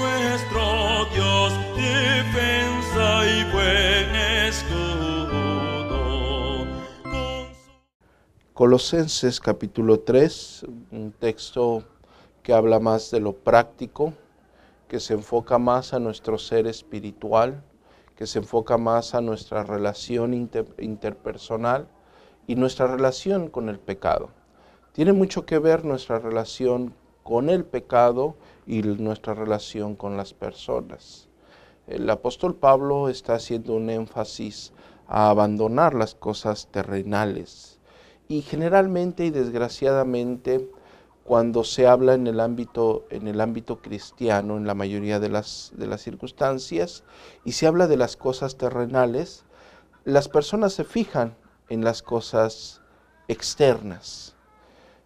nuestro Dios, defensa y buen escudo. Colosenses capítulo 3, un texto que habla más de lo práctico, que se enfoca más a nuestro ser espiritual, que se enfoca más a nuestra relación inter- interpersonal y nuestra relación con el pecado. Tiene mucho que ver nuestra relación con el pecado y nuestra relación con las personas. El apóstol Pablo está haciendo un énfasis a abandonar las cosas terrenales. Y generalmente y desgraciadamente, cuando se habla en el ámbito, en el ámbito cristiano, en la mayoría de las, de las circunstancias, y se habla de las cosas terrenales, las personas se fijan en las cosas externas.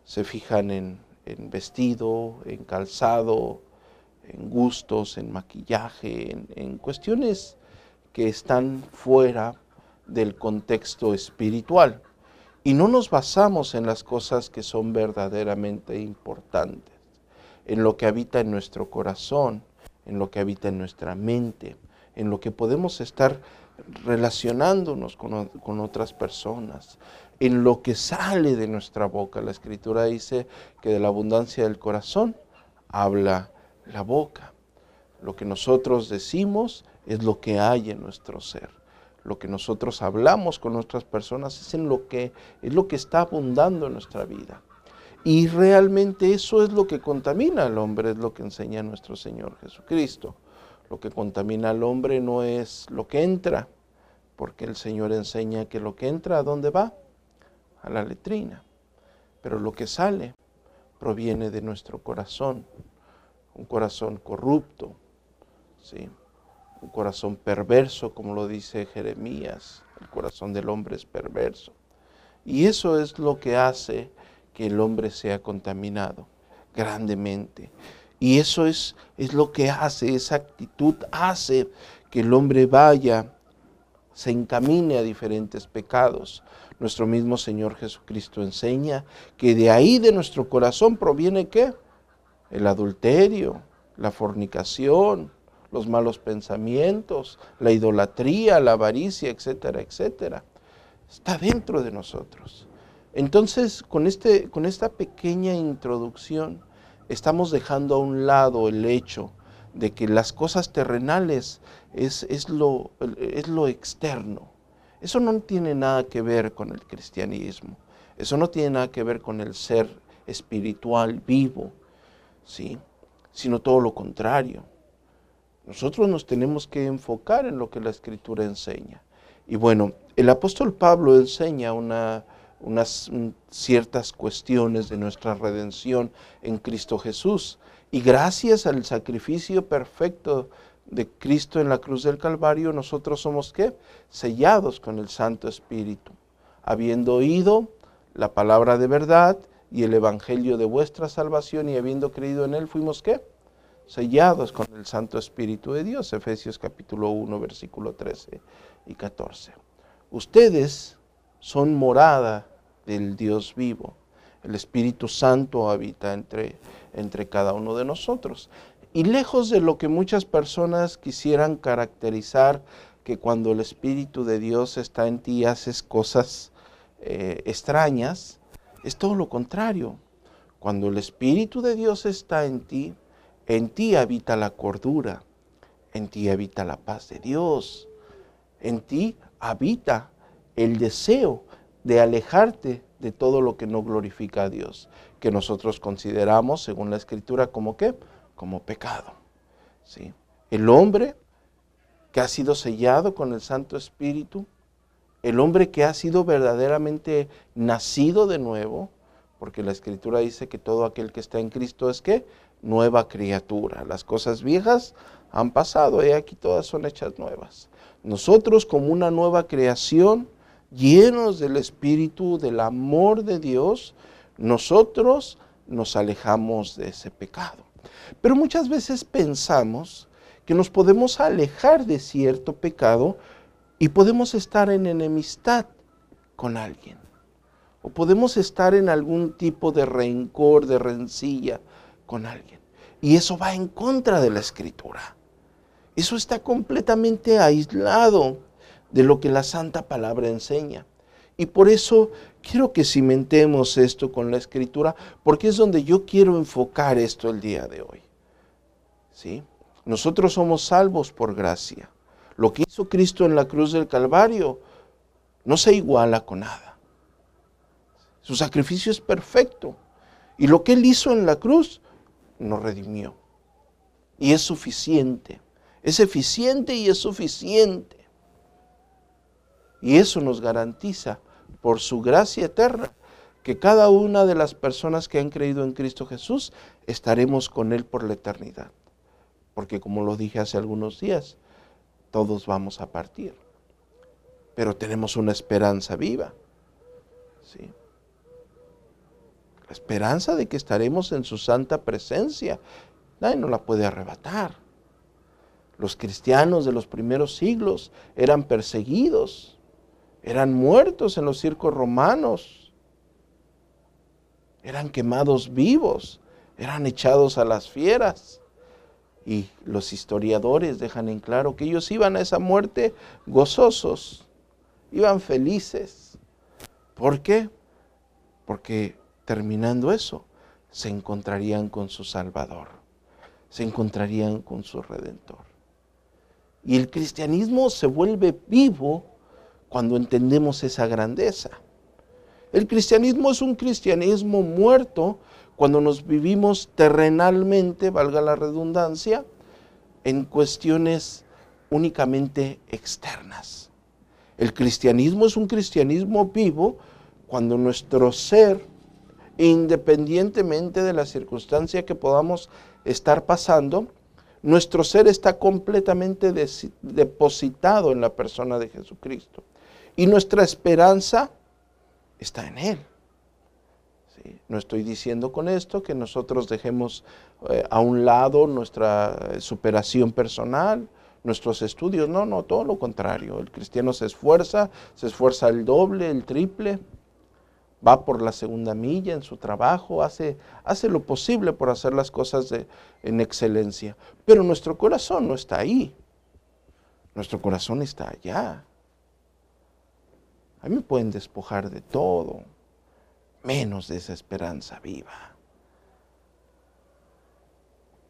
Se fijan en, en vestido, en calzado, en gustos, en maquillaje, en, cuestiones que están fuera del contexto espiritual. Y no nos basamos en las cosas que son verdaderamente importantes, en lo que habita en nuestro corazón, en lo que habita en nuestra mente, en lo que podemos estar relacionándonos con, con otras personas, en lo que sale de nuestra boca. La escritura dice que de la abundancia del corazón habla la boca. Lo que nosotros decimos es lo que hay en nuestro ser. Lo que nosotros hablamos con nuestras personas es, en lo, que, es lo que está abundando en nuestra vida. Y realmente eso es lo que contamina al hombre, es lo que enseña nuestro Señor Jesucristo. Lo que contamina al hombre no es lo que entra, porque el Señor enseña que lo que entra, ¿a dónde va? A la letrina. Pero lo que sale proviene de nuestro corazón, un corazón corrupto, ¿sí? un corazón perverso, como lo dice Jeremías, el corazón del hombre es perverso. Y eso es lo que hace que el hombre sea contaminado grandemente. Y eso es, es lo que hace, esa actitud hace que el hombre vaya, se encamine a diferentes pecados. Nuestro mismo Señor Jesucristo enseña que de ahí de nuestro corazón proviene qué? El adulterio, la fornicación, los malos pensamientos, la idolatría, la avaricia, etcétera, etcétera. Está dentro de nosotros. Entonces, con, este, con esta pequeña introducción, estamos dejando a un lado el hecho de que las cosas terrenales es, es, lo, es lo externo. Eso no tiene nada que ver con el cristianismo. Eso no tiene nada que ver con el ser espiritual vivo, ¿sí? sino todo lo contrario. Nosotros nos tenemos que enfocar en lo que la Escritura enseña. Y bueno, el apóstol Pablo enseña una, unas mm, ciertas cuestiones de nuestra redención en Cristo Jesús. Y gracias al sacrificio perfecto de Cristo en la cruz del Calvario, nosotros somos qué? Sellados con el Santo Espíritu. Habiendo oído la palabra de verdad y el evangelio de vuestra salvación y habiendo creído en él, fuimos qué? Sellados con el Santo Espíritu de Dios. Efesios capítulo 1, versículo 13 y 14. Ustedes son morada del Dios vivo. El Espíritu Santo habita entre, entre cada uno de nosotros. Y lejos de lo que muchas personas quisieran caracterizar, que cuando el Espíritu de Dios está en ti haces cosas eh, extrañas, es todo lo contrario. Cuando el Espíritu de Dios está en ti, en ti habita la cordura, en ti habita la paz de Dios, en ti habita el deseo de alejarte de todo lo que no glorifica a Dios, que nosotros consideramos, según la Escritura, como qué? Como pecado. ¿sí? El hombre que ha sido sellado con el Santo Espíritu, el hombre que ha sido verdaderamente nacido de nuevo, porque la Escritura dice que todo aquel que está en Cristo es que nueva criatura. Las cosas viejas han pasado y aquí todas son hechas nuevas. Nosotros como una nueva creación, llenos del Espíritu, del amor de Dios, nosotros nos alejamos de ese pecado. Pero muchas veces pensamos que nos podemos alejar de cierto pecado y podemos estar en enemistad con alguien. O podemos estar en algún tipo de rencor, de rencilla con alguien. Y eso va en contra de la escritura. Eso está completamente aislado de lo que la santa palabra enseña. Y por eso quiero que cimentemos esto con la escritura, porque es donde yo quiero enfocar esto el día de hoy. ¿Sí? Nosotros somos salvos por gracia. Lo que hizo Cristo en la cruz del Calvario no se iguala con nada. Su sacrificio es perfecto. Y lo que Él hizo en la cruz nos redimió. Y es suficiente. Es eficiente y es suficiente. Y eso nos garantiza, por su gracia eterna, que cada una de las personas que han creído en Cristo Jesús estaremos con Él por la eternidad. Porque como lo dije hace algunos días, todos vamos a partir. Pero tenemos una esperanza viva. ¿sí? La esperanza de que estaremos en su santa presencia. Nadie nos la puede arrebatar. Los cristianos de los primeros siglos eran perseguidos, eran muertos en los circos romanos, eran quemados vivos, eran echados a las fieras. Y los historiadores dejan en claro que ellos iban a esa muerte gozosos, iban felices. ¿Por qué? Porque terminando eso, se encontrarían con su Salvador, se encontrarían con su Redentor. Y el cristianismo se vuelve vivo cuando entendemos esa grandeza. El cristianismo es un cristianismo muerto cuando nos vivimos terrenalmente, valga la redundancia, en cuestiones únicamente externas. El cristianismo es un cristianismo vivo cuando nuestro ser, independientemente de la circunstancia que podamos estar pasando, nuestro ser está completamente depositado en la persona de Jesucristo. Y nuestra esperanza está en Él. No estoy diciendo con esto que nosotros dejemos eh, a un lado nuestra eh, superación personal, nuestros estudios. No, no, todo lo contrario. El cristiano se esfuerza, se esfuerza el doble, el triple, va por la segunda milla en su trabajo, hace, hace lo posible por hacer las cosas en excelencia. Pero nuestro corazón no está ahí. Nuestro corazón está allá. A mí me pueden despojar de todo menos de esa esperanza viva.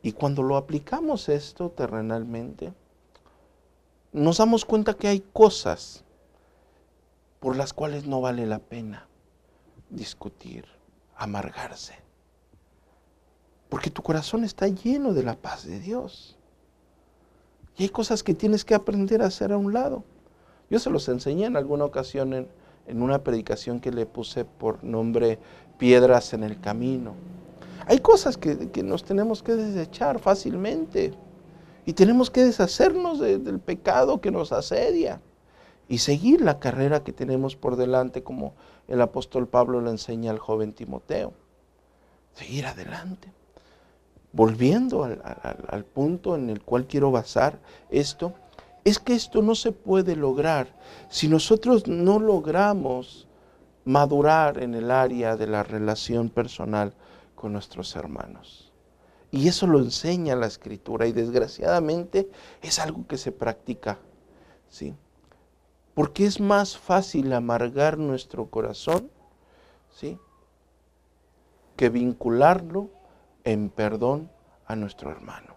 Y cuando lo aplicamos esto terrenalmente, nos damos cuenta que hay cosas por las cuales no vale la pena discutir, amargarse. Porque tu corazón está lleno de la paz de Dios. Y hay cosas que tienes que aprender a hacer a un lado. Yo se los enseñé en alguna ocasión en, en una predicación que le puse por nombre Piedras en el Camino. Hay cosas que, nos tenemos que desechar fácilmente y tenemos que deshacernos del pecado que nos asedia y seguir la carrera que tenemos por delante como el apóstol Pablo le enseña al joven Timoteo. Seguir adelante. Volviendo al punto en el cual quiero basar esto, es que esto no se puede lograr si nosotros no logramos madurar en el área de la relación personal con nuestros hermanos. Y eso lo enseña la escritura y desgraciadamente es algo que se practica. ¿sí? Porque es más fácil amargar nuestro corazón ¿sí? que vincularlo en perdón a nuestro hermano.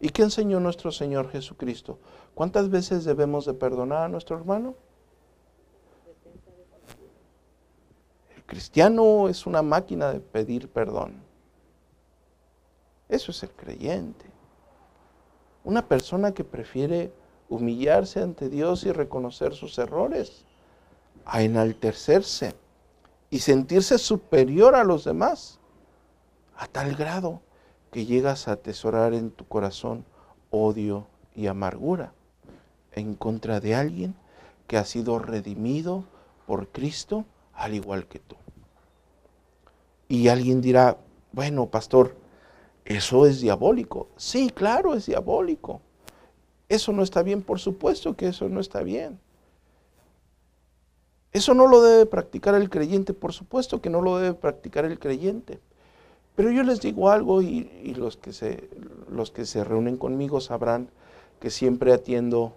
¿Y qué enseñó nuestro Señor Jesucristo? ¿Cuántas veces debemos de perdonar a nuestro hermano? El cristiano es una máquina de pedir perdón. Eso es el creyente. Una persona que prefiere humillarse ante Dios y reconocer sus errores, a enaltecerse y sentirse superior a los demás, a tal grado que llegas a atesorar en tu corazón odio y amargura en contra de alguien que ha sido redimido por Cristo al igual que tú. Y alguien dirá, bueno, pastor, eso es diabólico. Sí, claro, es diabólico. Eso no está bien, por supuesto que eso no está bien. Eso no lo debe practicar el creyente, por supuesto que no lo debe practicar el creyente. Pero yo les digo algo y, los, que se, los que se reúnen conmigo sabrán que siempre atiendo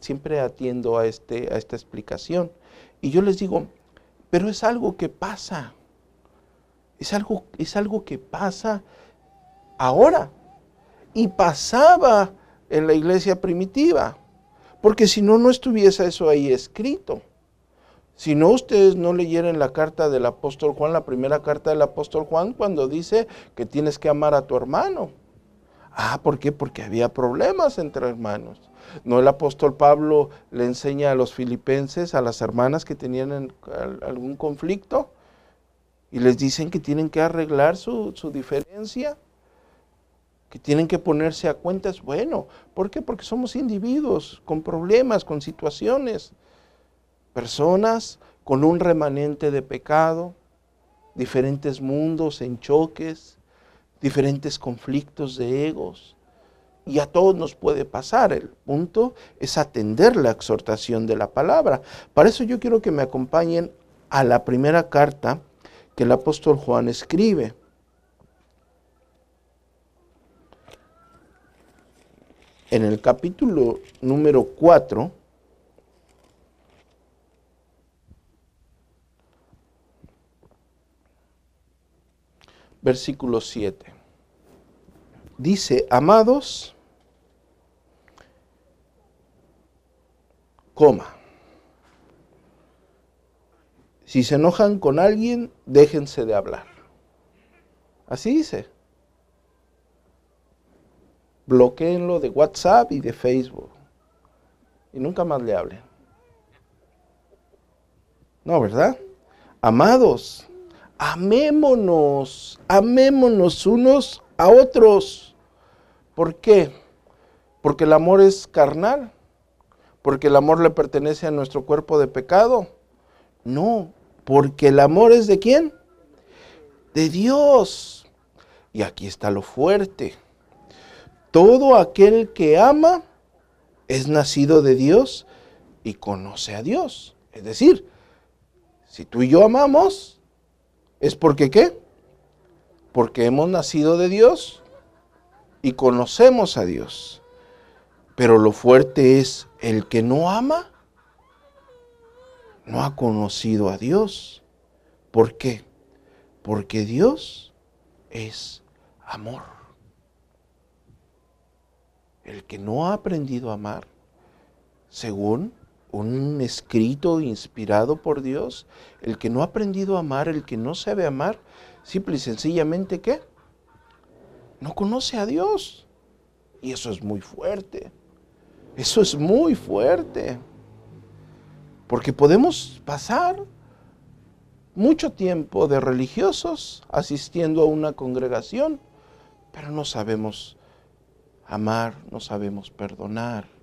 siempre atiendo a, este, a esta explicación. Y yo les digo, pero es algo que pasa. Es algo, es algo que pasa ahora. Y pasaba en la iglesia primitiva. Porque si no, no estuviese eso ahí escrito. Si no, ustedes no leyeran la carta del apóstol Juan, la primera carta del apóstol Juan, cuando dice que tienes que amar a tu hermano. Ah, ¿por qué? Porque había problemas entre hermanos. No el apóstol Pablo le enseña a los filipenses, a las hermanas que tenían algún conflicto, y les dicen que tienen que arreglar su, su diferencia, que tienen que ponerse a cuentas. Bueno, ¿por qué? Porque somos individuos con problemas, con situaciones personas con un remanente de pecado, diferentes mundos en choques, diferentes conflictos de egos. Y a todos nos puede pasar. El punto es atender la exhortación de la palabra. Para eso yo quiero que me acompañen a la primera carta que el apóstol Juan escribe. En el capítulo número 4, versículo 7. Dice, amados, coma. Si se enojan con alguien, déjense de hablar. Así dice. Bloqueenlo de WhatsApp y de Facebook. Y nunca más le hablen. No, ¿verdad? Amados, amémonos, amémonos unos a otros. ¿Por qué? Porque el amor es carnal, porque el amor le pertenece a nuestro cuerpo de pecado. No, porque el amor es de quién? De Dios. Y aquí está lo fuerte. Todo aquel que ama es nacido de Dios y conoce a Dios. Es decir, si tú y yo amamos, ¿Es porque qué? Porque hemos nacido de Dios y conocemos a Dios. Pero lo fuerte es el que no ama, no ha conocido a Dios. ¿Por qué? Porque Dios es amor. El que no ha aprendido a amar, según un escrito inspirado por Dios, el que no ha aprendido a amar, el que no sabe amar, simple y sencillamente ¿qué? No conoce a Dios. Y eso es muy fuerte. Eso es muy fuerte. Porque podemos pasar mucho tiempo de religiosos asistiendo a una congregación, pero no sabemos amar, no sabemos perdonar,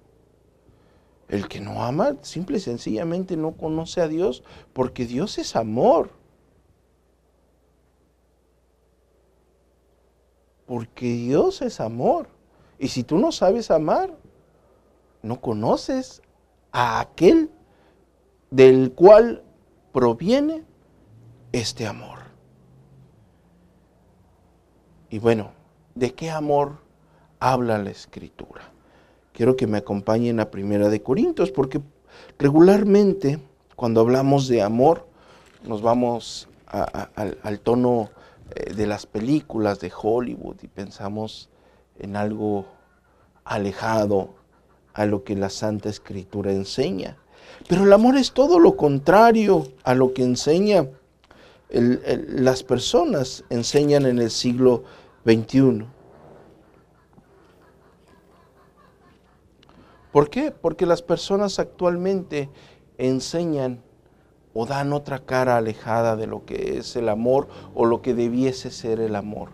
el que no ama, simple y sencillamente no conoce a Dios, porque Dios es amor. Porque Dios es amor. Y si tú no sabes amar, no conoces a aquel del cual proviene este amor. Y bueno, ¿de qué amor habla la escritura? Quiero que me acompañen a Primera de Corintios, porque regularmente cuando hablamos de amor nos vamos al, tono eh, de las películas de Hollywood y pensamos en algo alejado a lo que la Santa Escritura enseña. Pero el amor es todo lo contrario a lo que enseña las personas, enseñan en el siglo XXI. ¿Por qué? Porque las personas actualmente enseñan o dan otra cara alejada de lo que es el amor o lo que debiese ser el amor.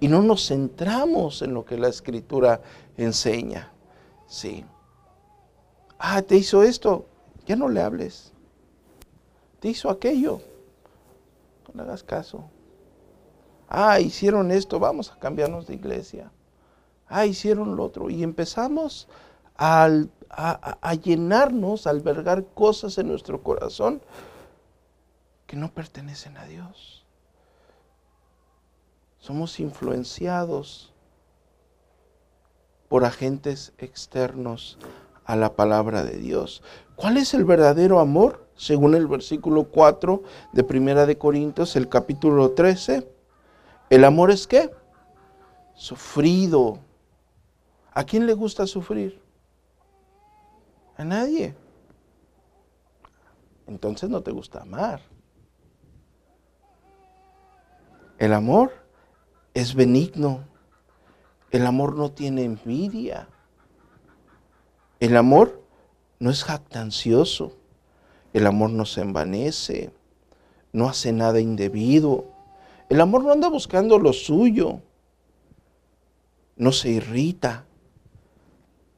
Y no nos centramos en lo que la escritura enseña. Sí. Ah, te hizo esto, ya no le hables. Te hizo aquello, no le hagas caso. Ah, hicieron esto, vamos a cambiarnos de iglesia. Ah, hicieron lo otro. Y empezamos a, llenarnos, a albergar cosas en nuestro corazón que no pertenecen a Dios. somos influenciados por agentes externos a la palabra de Dios. ¿Cuál es el verdadero amor? Según el versículo 4 de Primera de Corintios, el capítulo 13. ¿El amor es qué? Sufrido. ¿A quién le gusta sufrir? A nadie. Entonces no te gusta amar. El amor es benigno. El amor no tiene envidia. El amor no es jactancioso. El amor no se envanece. No hace nada indebido. El amor no anda buscando lo suyo. No se irrita.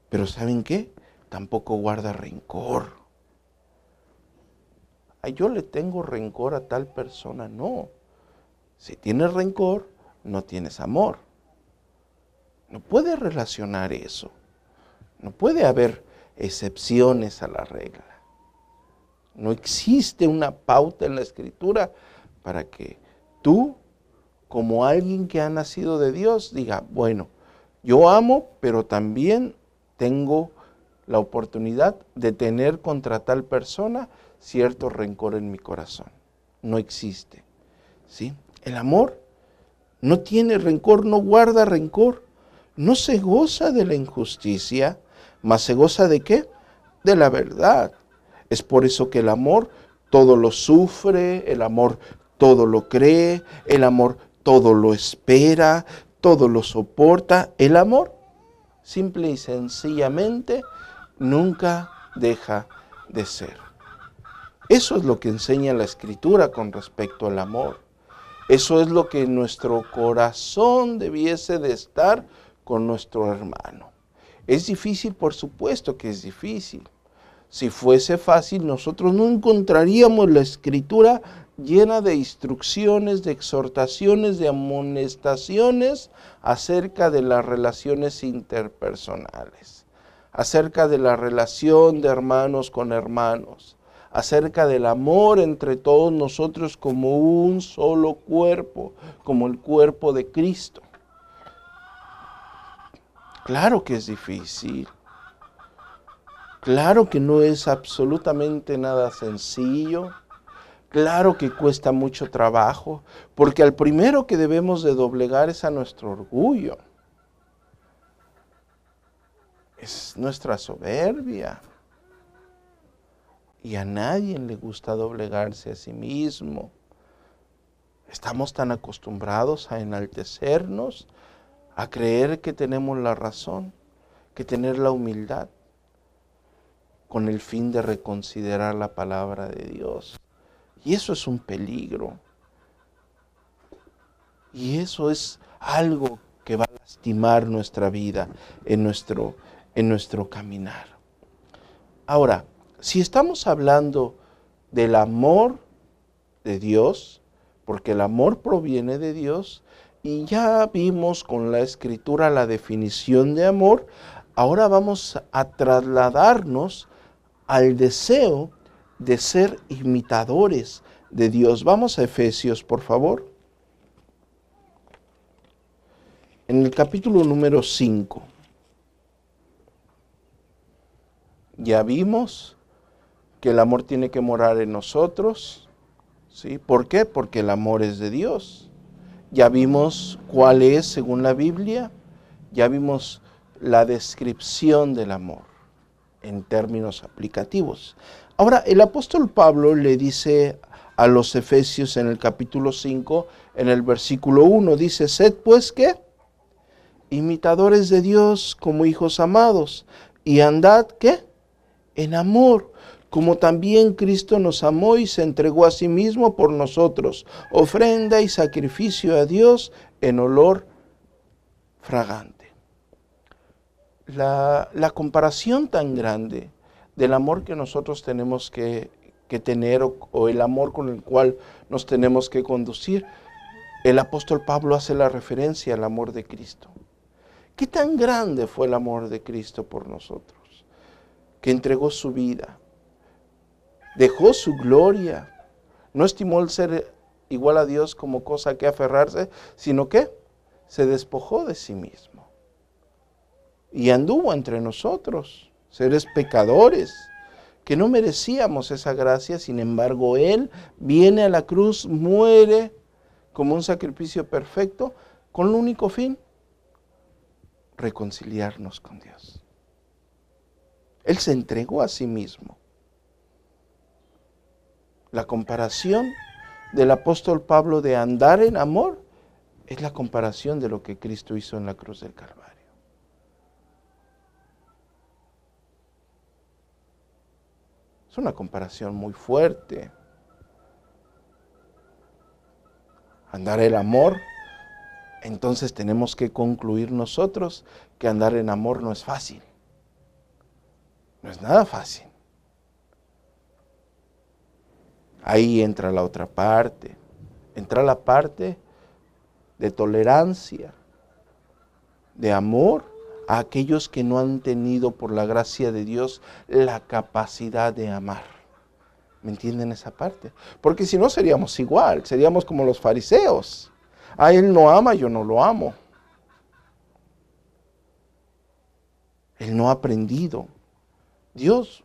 Pero ¿saben qué? Tampoco guarda rencor. Ay, yo le tengo rencor a tal persona. No. Si tienes rencor, no tienes amor. No puede relacionar eso. No puede haber excepciones a la regla. No existe una pauta en la escritura para que tú, como alguien que ha nacido de Dios, diga, bueno, yo amo, pero también tengo la oportunidad de tener contra tal persona cierto rencor en mi corazón. No existe. ¿Sí? El amor no tiene rencor, no guarda rencor, no se goza de la injusticia, mas se goza de qué? De la verdad. Es por eso que el amor todo lo sufre, el amor todo lo cree, el amor todo lo espera, todo lo soporta. El amor, simple y sencillamente, nunca deja de ser. Eso es lo que enseña la escritura con respecto al amor. Eso es lo que nuestro corazón debiese de estar con nuestro hermano. Es difícil, por supuesto que es difícil. Si fuese fácil, nosotros no encontraríamos la escritura llena de instrucciones, de exhortaciones, de amonestaciones acerca de las relaciones interpersonales, acerca de la relación de hermanos con hermanos, acerca del amor entre todos nosotros como un solo cuerpo, como el cuerpo de Cristo. Claro que es difícil. Claro que no es absolutamente nada sencillo. Claro que cuesta mucho trabajo, porque al primero que debemos de doblegar es a nuestro orgullo. Es nuestra soberbia. Y a nadie le gusta doblegarse a sí mismo. Estamos tan acostumbrados a enaltecernos, a creer que tenemos la razón, que tener la humildad con el fin de reconsiderar la palabra de Dios. Y eso es un peligro. Y eso es algo que va a lastimar nuestra vida en nuestro, en nuestro caminar. Ahora, si estamos hablando del amor de Dios, porque el amor proviene de Dios, y ya vimos con la escritura la definición de amor, ahora vamos a trasladarnos al deseo de ser imitadores de Dios. Vamos a Efesios, por favor. En el capítulo número 5. Ya vimos que el amor tiene que morar en nosotros. ¿sí? ¿Por qué? Porque el amor es de Dios. Ya vimos cuál es según la Biblia, ya vimos la descripción del amor en términos aplicativos. Ahora, el apóstol Pablo le dice a los Efesios en el capítulo 5, en el versículo 1, dice, sed pues qué? Imitadores de Dios como hijos amados y andad qué? En amor como también Cristo nos amó y se entregó a sí mismo por nosotros, ofrenda y sacrificio a Dios en olor fragante. La, comparación tan grande del amor que nosotros tenemos que, tener o, o el amor con el cual nos tenemos que conducir, el apóstol Pablo hace la referencia al amor de Cristo. ¿Qué tan grande fue el amor de Cristo por nosotros? Que entregó su vida, dejó su gloria, no estimó el ser igual a Dios como cosa que aferrarse, sino que se despojó de sí mismo. Y anduvo entre nosotros, seres pecadores, que no merecíamos esa gracia, sin embargo Él viene a la cruz, muere como un sacrificio perfecto, con el único fin, reconciliarnos con Dios. Él se entregó a sí mismo. La comparación del apóstol Pablo de andar en amor es la comparación de lo que Cristo hizo en la cruz del Calvario. Es una comparación muy fuerte. Andar el amor, entonces tenemos que concluir nosotros que andar en amor no es fácil. Es nada fácil. Ahí entra la otra parte. Entra la parte de tolerancia, de amor a aquellos que no han tenido por la gracia de Dios la capacidad de amar. ¿Me entienden esa parte? Porque si no seríamos igual, seríamos como los fariseos. A él no ama, yo no lo amo. Él no ha aprendido. Dios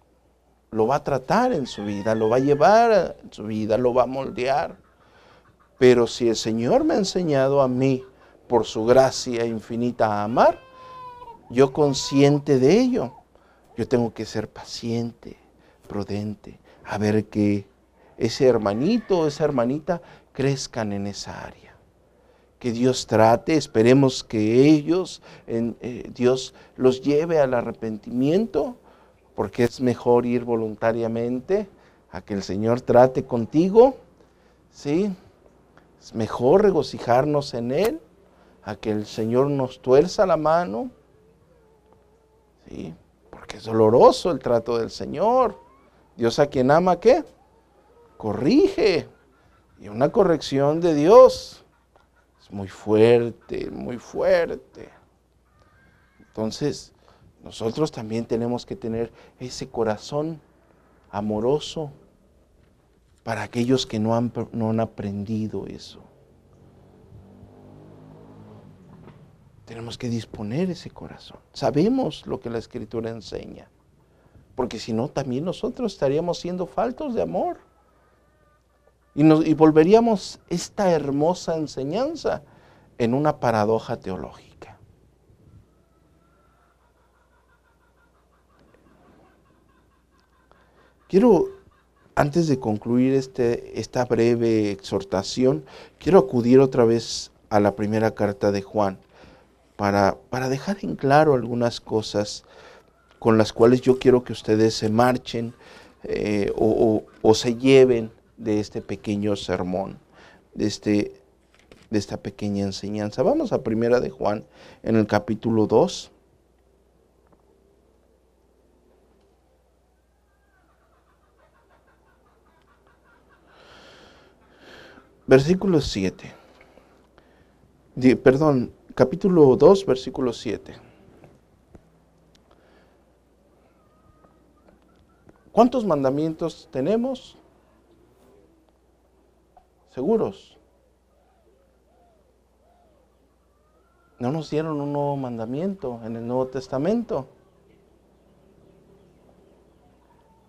lo va a tratar en su vida, lo va a llevar en su vida, lo va a moldear. Pero si el Señor me ha enseñado a mí, por su gracia infinita, a amar, yo consciente de ello, yo tengo que ser paciente, prudente, a ver que ese hermanito esa hermanita crezcan en esa área. Que Dios trate, esperemos que ellos, eh, Dios los lleve al arrepentimiento, porque es mejor ir voluntariamente a que el Señor trate contigo, ¿sí? Es mejor regocijarnos en Él, a que el Señor nos tuerza la mano, porque es doloroso el trato del Señor. Dios a quien ama, ¿qué? Corrige. Y una corrección de Dios es muy fuerte, muy fuerte. Entonces, nosotros también tenemos que tener ese corazón amoroso para aquellos que no han, no han aprendido eso. Tenemos que disponer ese corazón. Sabemos lo que la escritura enseña. Porque si no, también nosotros estaríamos siendo faltos de amor. Y, y volveríamos esta hermosa enseñanza en una paradoja teológica. Quiero, antes de concluir este, esta breve exhortación, quiero acudir otra vez a la primera carta de Juan para, dejar en claro algunas cosas con las cuales yo quiero que ustedes se marchen eh, o, se lleven de este pequeño sermón, de, este, de esta pequeña enseñanza. Vamos a primera de Juan en el capítulo 2. Versículo 7. Perdón, capítulo 2, versículo 7. ¿Cuántos mandamientos tenemos? ¿Seguros? ¿No nos dieron un nuevo mandamiento en el Nuevo Testamento?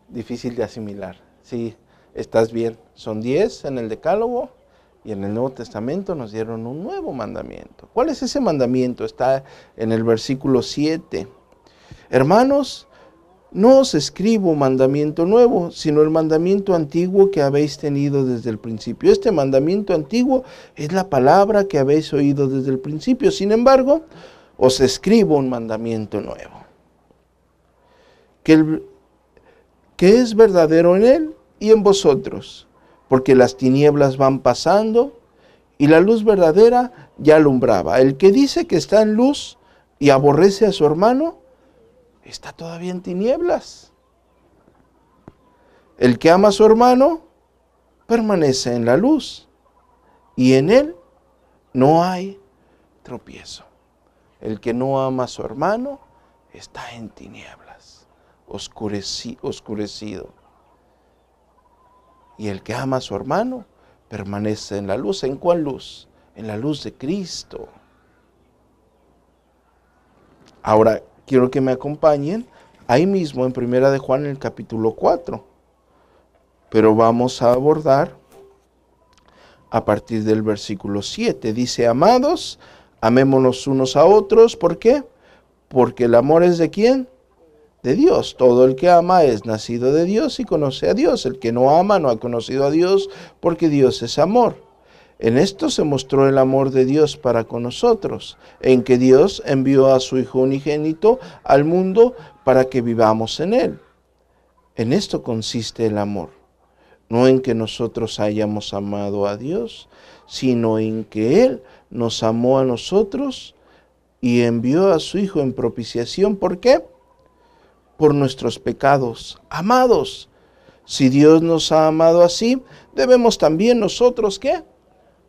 Difícil de asimilar. Sí, estás bien. Son 10 en el Decálogo y en el Nuevo Testamento nos dieron un nuevo mandamiento. ¿Cuál es ese mandamiento? Está en el versículo 7. Hermanos, no os escribo mandamiento nuevo, sino el mandamiento antiguo que habéis tenido desde el principio. Este mandamiento antiguo es la palabra que habéis oído desde el principio. Sin embargo, os escribo un mandamiento nuevo, que, que es verdadero en él y en vosotros porque las tinieblas van pasando y la luz verdadera ya alumbraba. El que dice que está en luz y aborrece a su hermano, está todavía en tinieblas. El que ama a su hermano, permanece en la luz y en él no hay tropiezo. El que no ama a su hermano está en tinieblas, oscurecido. Y el que ama a su hermano permanece en la luz. ¿En cuál luz? En la luz de Cristo. Ahora, quiero que me acompañen ahí mismo en Primera de Juan en el capítulo 4. Pero vamos a abordar a partir del versículo 7. Dice, amados, amémonos unos a otros. ¿Por qué? Porque el amor es de quién? De Dios. Todo el que ama es nacido de Dios y conoce a Dios. El que no ama no ha conocido a Dios porque Dios es amor. En esto se mostró el amor de Dios para con nosotros, en que Dios envió a su Hijo unigénito al mundo para que vivamos en él. En esto consiste el amor, no en que nosotros hayamos amado a Dios, sino en que Él nos amó a nosotros y envió a su Hijo en propiciación. ¿Por qué? Por nuestros pecados. Amados, si Dios nos ha amado así, debemos también nosotros, ¿qué?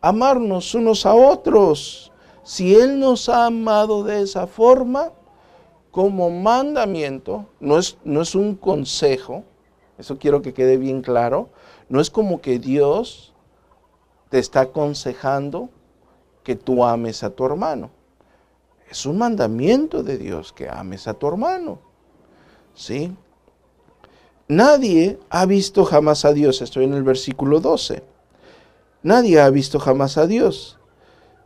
Amarnos unos a otros. Si Él nos ha amado de esa forma, como mandamiento, no es, no es un consejo, eso quiero que quede bien claro, no es como que Dios te está aconsejando que tú ames a tu hermano. Es un mandamiento de Dios que ames a tu hermano. ¿Sí? Nadie ha visto jamás a Dios, estoy en el versículo 12. Nadie ha visto jamás a Dios.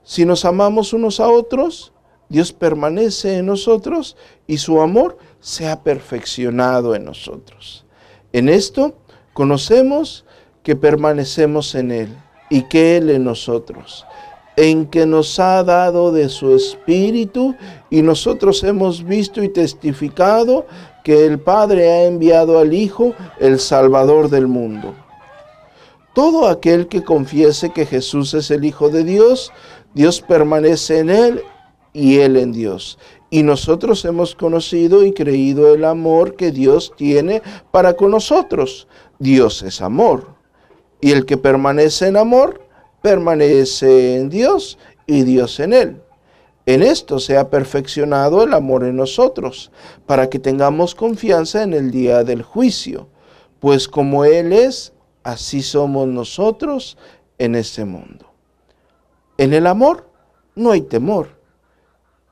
Si nos amamos unos a otros, Dios permanece en nosotros y su amor se ha perfeccionado en nosotros. En esto conocemos que permanecemos en Él y que Él en nosotros, en que nos ha dado de su Espíritu y nosotros hemos visto y testificado que el Padre ha enviado al Hijo, el Salvador del mundo. Todo aquel que confiese que Jesús es el Hijo de Dios, Dios permanece en Él y Él en Dios. Y nosotros hemos conocido y creído el amor que Dios tiene para con nosotros. Dios es amor. Y el que permanece en amor, permanece en Dios y Dios en Él. En esto se ha perfeccionado el amor en nosotros, para que tengamos confianza en el día del juicio. Pues como Él es, así somos nosotros en este mundo. En el amor no hay temor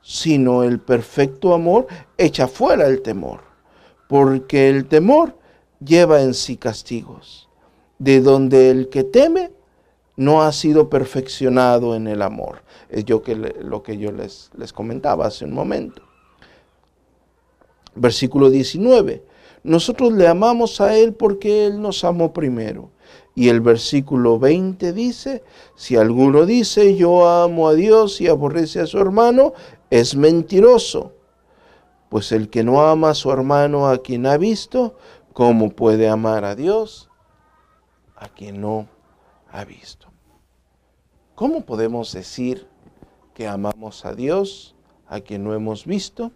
sino el perfecto amor echa fuera el temor, porque el temor lleva en sí castigos, de donde el que teme no ha sido perfeccionado en el amor. Es yo que lo que yo les, les comentaba hace un momento. Versículo 19. Nosotros le amamos a Él porque Él nos amó primero. Y el versículo 20 dice, si alguno dice yo amo a Dios y aborrece a su hermano, es mentiroso. Pues el que no ama a su hermano a quien ha visto, ¿cómo puede amar a Dios a quien no ha visto? ¿Cómo podemos decir que amamos a Dios a quien no hemos visto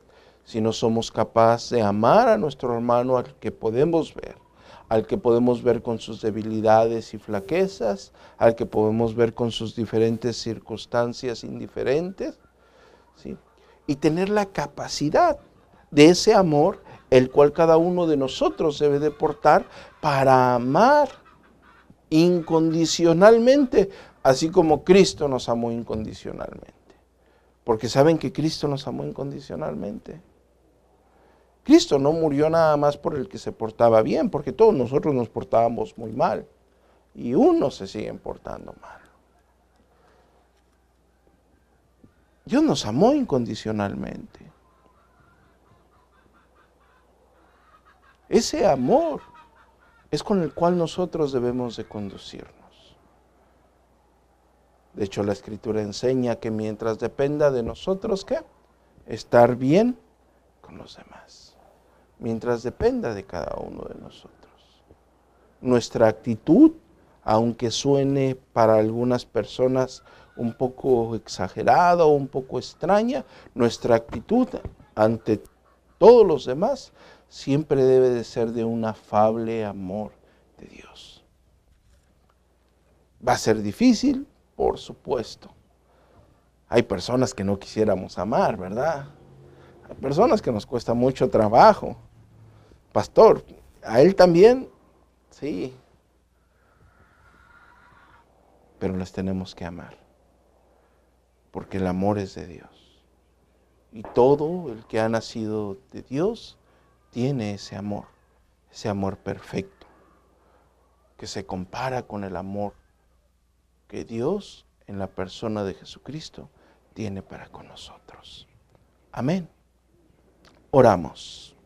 si no somos capaces de amar a nuestro hermano al que podemos ver? al que podemos ver con sus debilidades y flaquezas, al que podemos ver con sus diferentes circunstancias indiferentes, ¿sí? y tener la capacidad de ese amor, el cual cada uno de nosotros debe de portar para amar incondicionalmente, así como Cristo nos amó incondicionalmente. Porque saben que Cristo nos amó incondicionalmente. Cristo no murió nada más por el que se portaba bien, porque todos nosotros nos portábamos muy mal. Y unos se siguen portando mal. Dios nos amó incondicionalmente. Ese amor es con el cual nosotros debemos de conducirnos. De hecho, la escritura enseña que mientras dependa de nosotros, ¿qué? Estar bien con los demás. Mientras dependa de cada uno de nosotros. Nuestra actitud, aunque suene para algunas personas un poco exagerada o un poco extraña, nuestra actitud ante todos los demás siempre debe de ser de un afable amor de Dios. Va a ser difícil, por supuesto. Hay personas que no quisiéramos amar, ¿verdad? Hay personas que nos cuesta mucho trabajo. Pastor, a él también, sí, pero las tenemos que amar, porque el amor es de Dios. Y todo el que ha nacido de Dios tiene ese amor, ese amor perfecto, que se compara con el amor que Dios en la persona de Jesucristo tiene para con nosotros. Amén. Oramos.